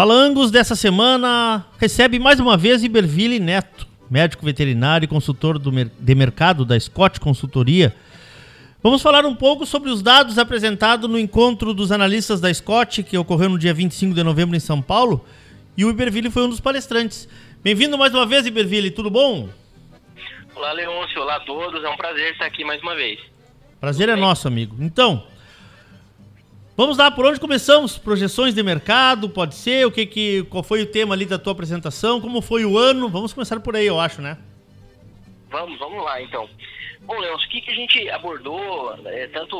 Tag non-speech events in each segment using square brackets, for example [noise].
Falangos dessa semana recebe mais uma vez Iberville Neto, médico veterinário e consultor do, de mercado da Scott Consultoria. Vamos falar um pouco sobre os dados apresentados no encontro dos analistas da Scott, que ocorreu no dia 25 de novembro em São Paulo, e o Iberville foi um dos palestrantes. Bem-vindo mais uma vez, Iberville, tudo bom? Olá, Leôncio, olá a todos, é um prazer estar aqui mais uma vez. Prazer é nosso, amigo. Então, Vamos lá, por onde começamos? Projeções de mercado, pode ser? O que que, qual foi o tema ali da tua apresentação? Como foi o ano? Vamos começar por aí, eu acho, né? Vamos, vamos lá, então. Bom, Leôncio, o que, que a gente abordou, é, tanto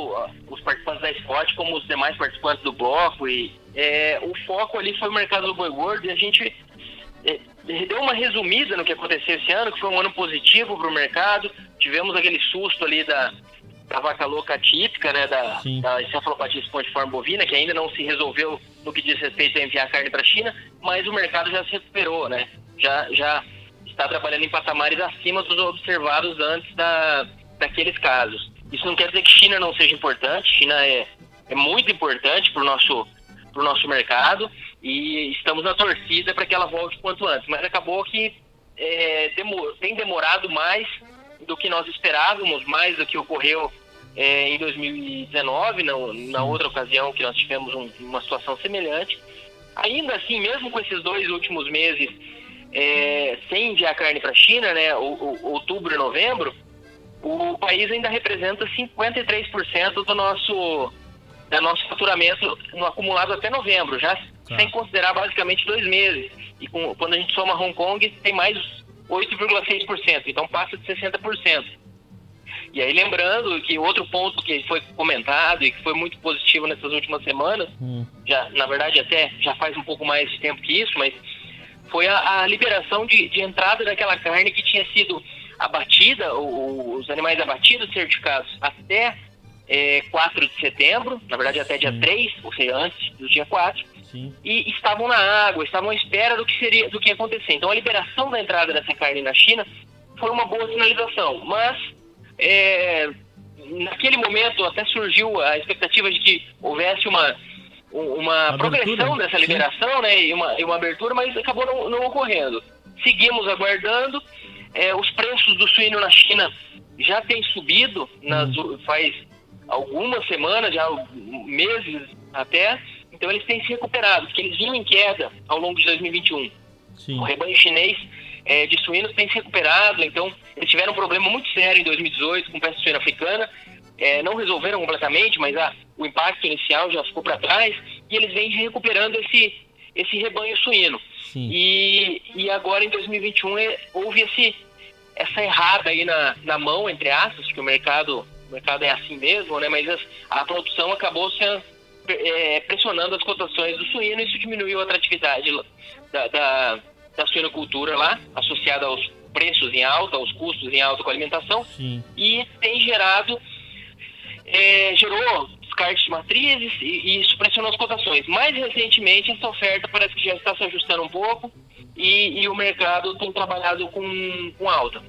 os participantes da Scott como os demais participantes do bloco, e é, o foco ali foi o mercado do boi gordo e a gente é, deu uma resumida no que aconteceu esse ano, que foi um ano positivo para o mercado. Tivemos aquele susto ali da, da vaca louca típica, né, da, da encefalopatia espongiforme bovina, que ainda não se resolveu no que diz respeito a enviar carne para a China, mas o mercado já se recuperou, né, já, já está trabalhando em patamares acima dos observados antes da, daqueles casos. Isso não quer dizer que China não seja importante, China é, é muito importante para o nosso, pro nosso mercado e estamos na torcida para que ela volte quanto antes, mas acabou que é, demor, tem demorado mais do que nós esperávamos, mais do que ocorreu é, em 2019, na, na, outra ocasião que nós tivemos um, uma situação semelhante. Ainda assim, mesmo com esses dois últimos meses é, sem enviar carne para a China, né, o, o, outubro e novembro, o país ainda representa 53% do nosso, do nosso faturamento no acumulado até novembro, já tá. sem considerar basicamente dois meses. E com, quando a gente soma Hong Kong, tem mais 8,6%, então passa de 60%. E aí lembrando que outro ponto que foi comentado e que foi muito positivo nessas últimas semanas, hum. já na verdade até já faz um pouco mais de tempo que isso, mas foi a, a liberação de, de, entrada daquela carne que tinha sido abatida, o, os animais abatidos, certificados até é, 4 de setembro, na verdade até dia Sim. 3, ou seja, antes do dia 4, Sim. e estavam na água, estavam à espera do que seria, do que ia acontecer. Então a liberação da entrada dessa carne na China foi uma boa sinalização, mas é, naquele momento até surgiu a expectativa de que houvesse uma uma progressão dessa liberação, né, e uma, e uma abertura, mas acabou não, não ocorrendo. Seguimos aguardando. É, os preços do suíno na China já têm subido nas, hum. faz algumas semanas, já meses até. Então eles têm se recuperado, porque eles vinham em queda ao longo de 2021. Sim. O rebanho chinês é, de suínos tem se recuperado, então eles tiveram um problema muito sério em 2018 com peste suína africana. É, não resolveram completamente, mas a, o impacto inicial já ficou para trás e eles vêm recuperando esse, esse rebanho suíno. E, e agora em 2021 é, houve esse, essa errada aí na, na mão, entre aspas, que o mercado, o mercado é assim mesmo, né? mas as, a produção acabou sendo é, pressionando as cotações do suíno, e isso diminuiu a atratividade da, da, da suinocultura lá, associada aos preços em alta, aos custos em alta com a alimentação, Sim. e tem gerado, é, gerou descarte de matrizes e, e, isso pressionou as cotações. Mais recentemente, essa oferta parece que já está se ajustando um pouco e, e o mercado tem trabalhado com, com alta.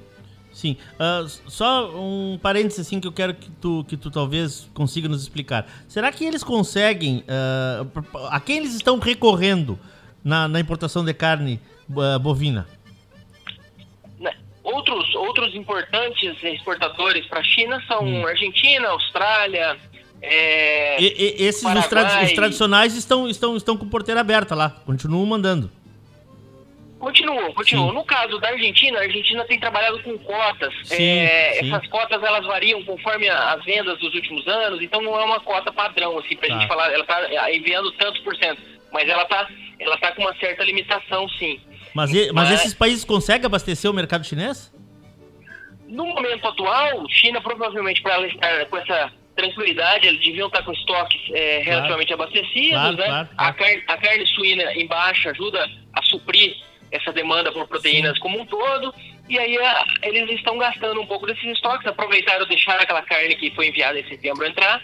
Sim. Uh, só um parênteses assim que eu quero que tu, que tu talvez consiga nos explicar. Será que eles conseguem. Uh, a quem eles estão recorrendo na, na importação de carne uh, bovina? Né, outros, outros importantes exportadores para a China são hum. Argentina, Austrália. É, e, e, esses os, os, tradicionais estão, estão, estão com porteira aberta lá, continuam mandando. Continuam, continuam. Sim. No caso da Argentina, a Argentina tem trabalhado com cotas. Sim, é, sim. Essas cotas elas variam conforme as vendas dos últimos anos, então não é uma cota padrão, assim, pra tá. gente falar, ela tá é, enviando tantos por cento. Mas ela tá, ela tá com uma certa limitação, sim. Mas, mas, mas esses países conseguem abastecer o mercado chinês? No momento atual, China provavelmente para ela estar com essa tranquilidade, eles deviam estar com estoques é, relativamente claro. abastecidos, claro, né? Claro, a, carne, a carne suína em baixa ajuda a suprir essa demanda por proteínas Sim. como um todo, e aí a, eles estão gastando um pouco desses estoques, aproveitaram deixar aquela carne que foi enviada em setembro entrar.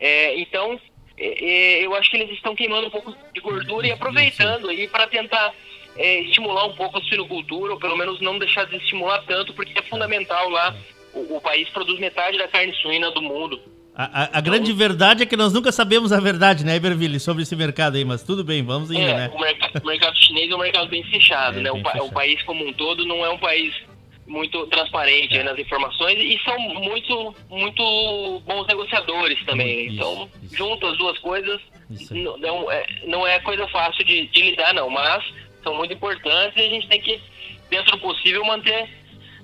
É, então, é, é eu acho que eles estão queimando um pouco de gordura e aproveitando aí para tentar é, estimular um pouco a suinocultura, ou pelo menos não deixar de estimular tanto, porque é fundamental lá. O, o país produz metade da carne suína do mundo. A, a, a grande verdade é que nós nunca sabemos a verdade, né, Iberville, sobre esse mercado aí, mas tudo bem, vamos indo, é, né? O mercado, o mercado chinês é um mercado bem fechado, É, né? bem O, fechado. o país como um todo não é um país muito transparente É. nas informações e são muito, muito bons negociadores também. Isso, então, isso. junto as duas coisas, não, é, não é coisa fácil de, de lidar, não, mas são muito importantes e a gente tem que, dentro do possível, manter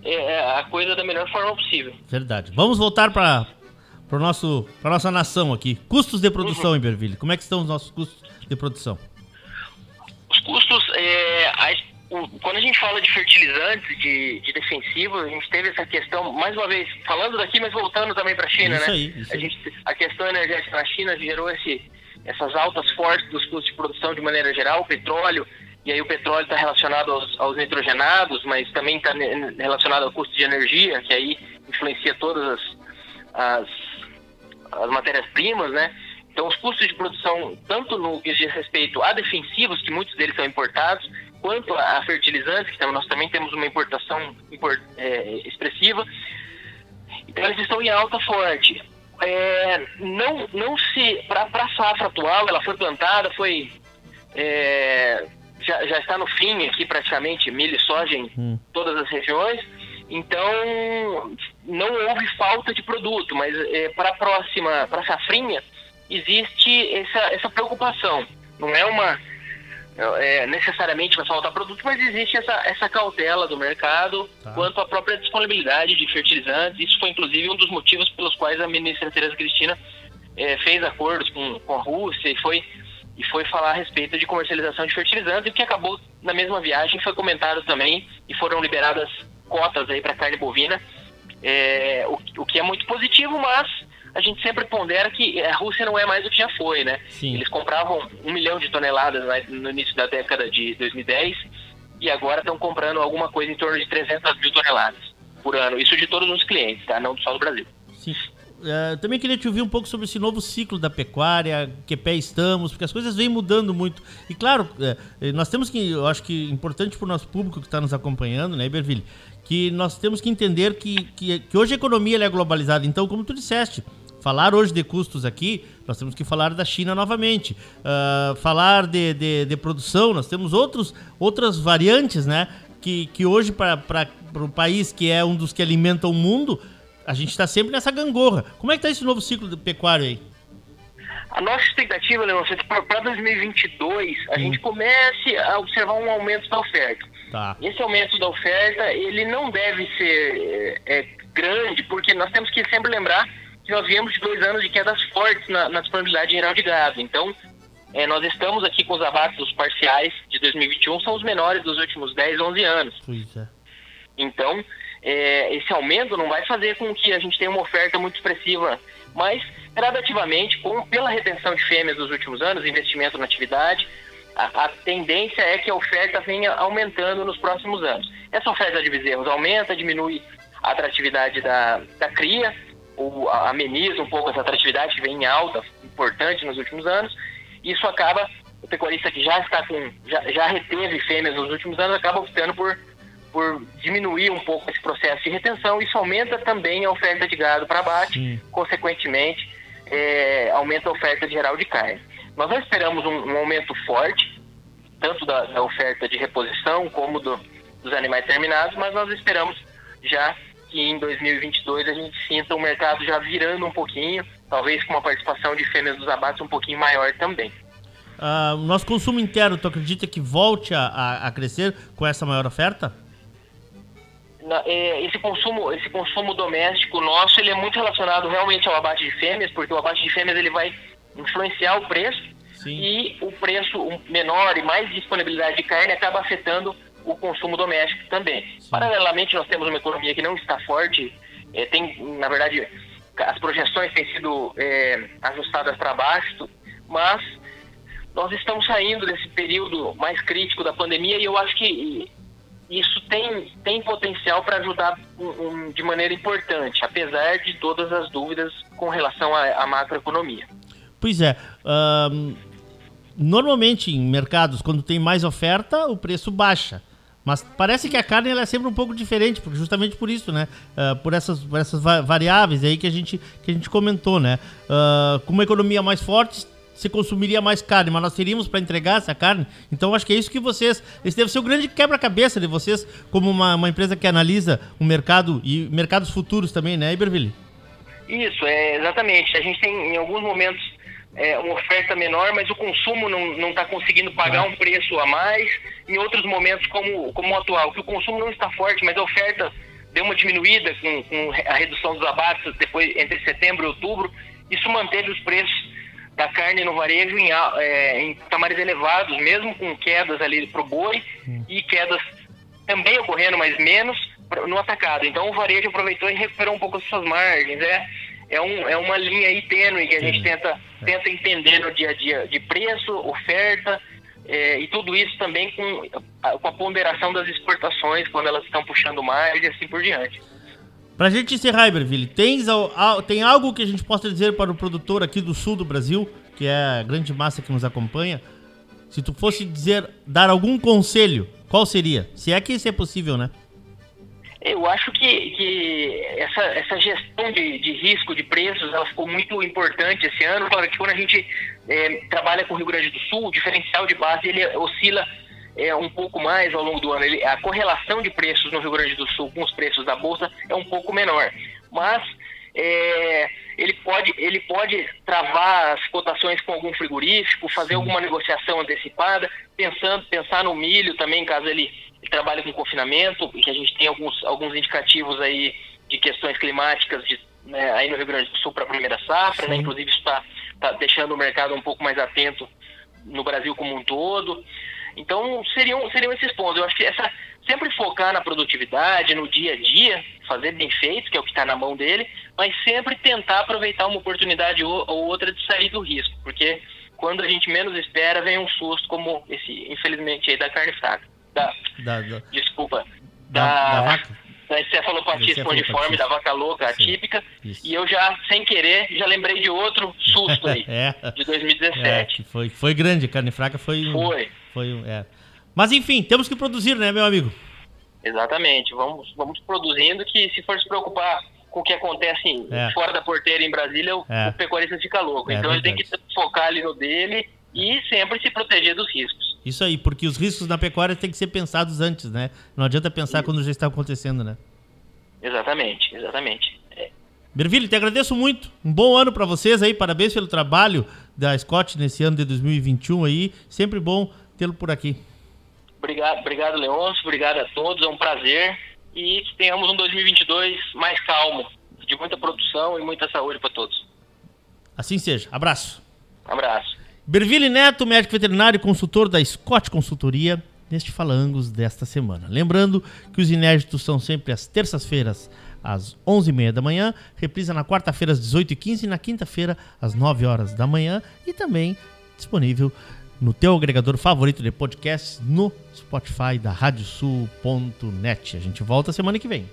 é, a coisa da melhor forma possível. Verdade. Vamos voltar para para nosso para nossa nação aqui. Custos de produção, Uhum. Iberville. Como é que estão os nossos custos de produção? Os custos, é, a- quando a gente fala de fertilizantes, de, de defensivos, a gente teve essa questão, mais uma vez, falando daqui, mas voltando também para a China, Isso né? aí, isso a, gente, a questão energética na China gerou esse, essas altas fortes dos custos de produção de maneira geral, o petróleo, e aí o petróleo está relacionado aos, aos nitrogenados, mas também está relacionado ao custo de energia, que aí influencia todas as, as, as matérias-primas, né? Então, os custos de produção, tanto no que diz respeito a defensivos, que muitos deles são importados, quanto a fertilizantes, que nós também temos uma importação impor- é, expressiva, então eles estão em alta forte. É, não, não se. Para a safra atual, ela foi plantada, foi. é, já, já está no fim aqui praticamente, milho e soja em Hum. todas as regiões. Então, não houve falta de produto, mas para a próxima, para a safrinha, existe essa, essa preocupação. Não é uma. É, necessariamente vai faltar produto, mas existe essa, essa cautela do mercado Tá. quanto à própria disponibilidade de fertilizantes. Isso foi, inclusive, um dos motivos pelos quais a ministra Tereza Cristina eh, fez acordos com, com a Rússia e foi, e foi falar a respeito de comercialização de fertilizantes, e o que acabou na mesma viagem foi comentado também e foram liberadas cotas aí para carne bovina, eh, o, o que é muito positivo, mas a gente sempre pondera que a Rússia não é mais o que já foi, né? Sim. Eles compravam um milhão de toneladas no início da década de 2010 e agora estão comprando alguma coisa em torno de 300 mil toneladas por ano. Isso de todos os clientes, tá? Não só do Brasil. Sim. É, também queria te ouvir um pouco sobre esse novo ciclo da pecuária, que pé estamos, porque as coisas vêm mudando muito. E claro, é, nós temos que, eu acho que é importante para o nosso público que está nos acompanhando, né, Iberville, que nós temos que entender que, que, que hoje a economia é globalizada. Então, como tu disseste, falar hoje de custos aqui, nós temos que falar da China novamente. Ah, falar de, de, de produção, nós temos outros, outras variantes, né? Que, que hoje, para o país que é um dos que alimenta o mundo, a gente está sempre nessa gangorra. Como é que está esse novo ciclo pecuário aí? A nossa expectativa, Leôncio, é que para 2022 a Hum. gente comece a observar um aumento da oferta. Tá. Esse aumento da oferta, ele não deve ser é, grande, porque nós temos que sempre lembrar que nós viemos de dois anos de quedas fortes na, na disponibilidade geral de gado. Então, é, nós estamos aqui com os abates parciais de 2021, são os menores dos últimos 10, 11 anos. É. Então, é, esse aumento não vai fazer com que a gente tenha uma oferta muito expressiva, mas gradativamente, com, pela retenção de fêmeas dos últimos anos, investimento na atividade, a, a tendência é que a oferta venha aumentando nos próximos anos. Essa oferta de bezerros aumenta, diminui a atratividade da, da cria, ou ameniza um pouco essa atratividade que vem em alta, importante nos últimos anos. Isso acaba, o pecuarista que já está com, já, já reteve fêmeas nos últimos anos, acaba optando por por diminuir um pouco esse processo de retenção, isso aumenta também a oferta de gado para abate, Sim. consequentemente, é, aumenta a oferta geral de carne. Nós não esperamos um, um aumento forte, tanto da, da oferta de reposição como do- dos animais terminados, mas nós esperamos já que em 2022 a gente sinta o mercado já virando um pouquinho, talvez com uma participação de fêmeas dos abates um pouquinho maior também. O nosso consumo interno, tu acredita que volte a, a, a crescer com essa maior oferta? É, esse consumo esse consumo doméstico nosso ele é muito relacionado realmente ao abate de fêmeas porque o abate de fêmeas ele vai influenciar o preço Sim. e o preço menor e mais disponibilidade de carne acaba afetando o consumo doméstico também paralelamente nós temos uma economia que não está forte é, tem na verdade as projeções têm sido é, ajustadas para baixo mas nós estamos saindo desse período mais crítico da pandemia e eu acho que isso tem, tem potencial para ajudar um- um- de maneira importante, apesar de todas as dúvidas com relação à, à macroeconomia. Pois é. ahn, normalmente em mercados, quando tem mais oferta, o preço baixa. Mas parece que a carne ela é sempre um pouco diferente, porque justamente por isso, né? Uh, por essas, por essas variáveis aí que a gente, que a gente comentou, né? Uh, com uma economia mais forte, se consumiria mais carne, mas nós teríamos para entregar essa carne. Então acho que é isso que vocês. Esse deve ser o grande quebra-cabeça de vocês, como uma, uma, empresa que analisa o mercado e mercados futuros também, né, Iberville? Isso, é exatamente. A gente tem em alguns momentos é, uma oferta menor, mas o consumo não está conseguindo pagar um preço a mais. Em outros momentos, como, como o atual, que o consumo não está forte, mas a oferta deu uma diminuída com, com a redução dos abates depois entre setembro e outubro. Isso manteve os preços da carne no varejo em, é, em patamares elevados, mesmo com quedas ali para o boi e quedas também ocorrendo, mas menos no atacado. Então o varejo aproveitou e recuperou um pouco as suas margens. É, é, um, é uma linha aí tênue que a gente tenta, é. tenta entender no dia a dia de preço, oferta é, e tudo isso também com, com a ponderação das exportações, quando elas estão puxando mais e assim por diante. Pra gente encerrar, Iberville, tens, tem algo que a gente possa dizer para o produtor aqui do sul do Brasil, que é a grande massa que nos acompanha? Se tu fosse dizer, dar algum conselho, qual seria? Se é que isso é possível, né? Eu acho que, que essa, essa gestão de, de risco de preços ela ficou muito importante esse ano. Claro que quando a gente é, trabalha com o Rio Grande do Sul, o diferencial de base ele oscila é, um pouco mais ao longo do ano. Ele, a correlação de preços no Rio Grande do Sul com os preços da Bolsa é um pouco menor. Mas é, ele, pode, ele pode travar as cotações com algum frigorífico, fazer alguma negociação antecipada, pensando, pensar no milho também, caso ele, ele trabalhe com confinamento, que a gente tem alguns, alguns indicativos aí de questões climáticas de, né, aí no Rio Grande do Sul para a primeira safra, né? inclusive isso está tá deixando o mercado um pouco mais atento no Brasil como um todo. Então, seriam, seriam esses pontos. Eu acho que essa sempre focar na produtividade, no dia a dia, fazer bem feito, que é o que está na mão dele, mas sempre tentar aproveitar uma oportunidade ou, ou, outra de sair do risco, porque quando a gente menos espera, vem um susto como esse, infelizmente, aí da carne fraca. Da, da, da desculpa. Da, da, vaca? da encefalopatia espondiforme, da vaca louca atípica, Isso. e eu já, sem querer, já lembrei de outro susto aí, [laughs] é. de 2017. É, foi, foi grande, carne fraca foi... Foi. Foi, é. Mas enfim, temos que produzir, né, meu amigo? Exatamente. Vamos, vamos produzindo que se for se preocupar com o que acontece é. fora da porteira em Brasília, o, é. o pecuarista fica louco. É, então ele tem que focar ali no dele e sempre se proteger dos riscos. Isso aí, porque os riscos na pecuária têm que ser pensados antes, né? Não adianta pensar Isso. quando já está acontecendo, né? Exatamente, exatamente. É. Berville, te agradeço muito. Um bom ano para vocês aí. Parabéns pelo trabalho da Scott nesse ano de 2021 aí. Sempre bom tê-lo por aqui. Obrigado, obrigado, Leôncio. Obrigado a todos. É um prazer. E que tenhamos um 2022 mais calmo, de muita produção e muita saúde para todos. Assim seja. Abraço. Abraço. Berville Neto, médico veterinário e consultor da Scott Consultoria, neste Falangos desta semana. Lembrando que os inéditos são sempre às terças-feiras, às 11h30 da manhã, reprisa na quarta-feira às 18h15 e na quinta-feira às 9 horas da manhã e também disponível no teu agregador favorito de podcasts no Spotify da radiosul.net. A gente volta semana que vem.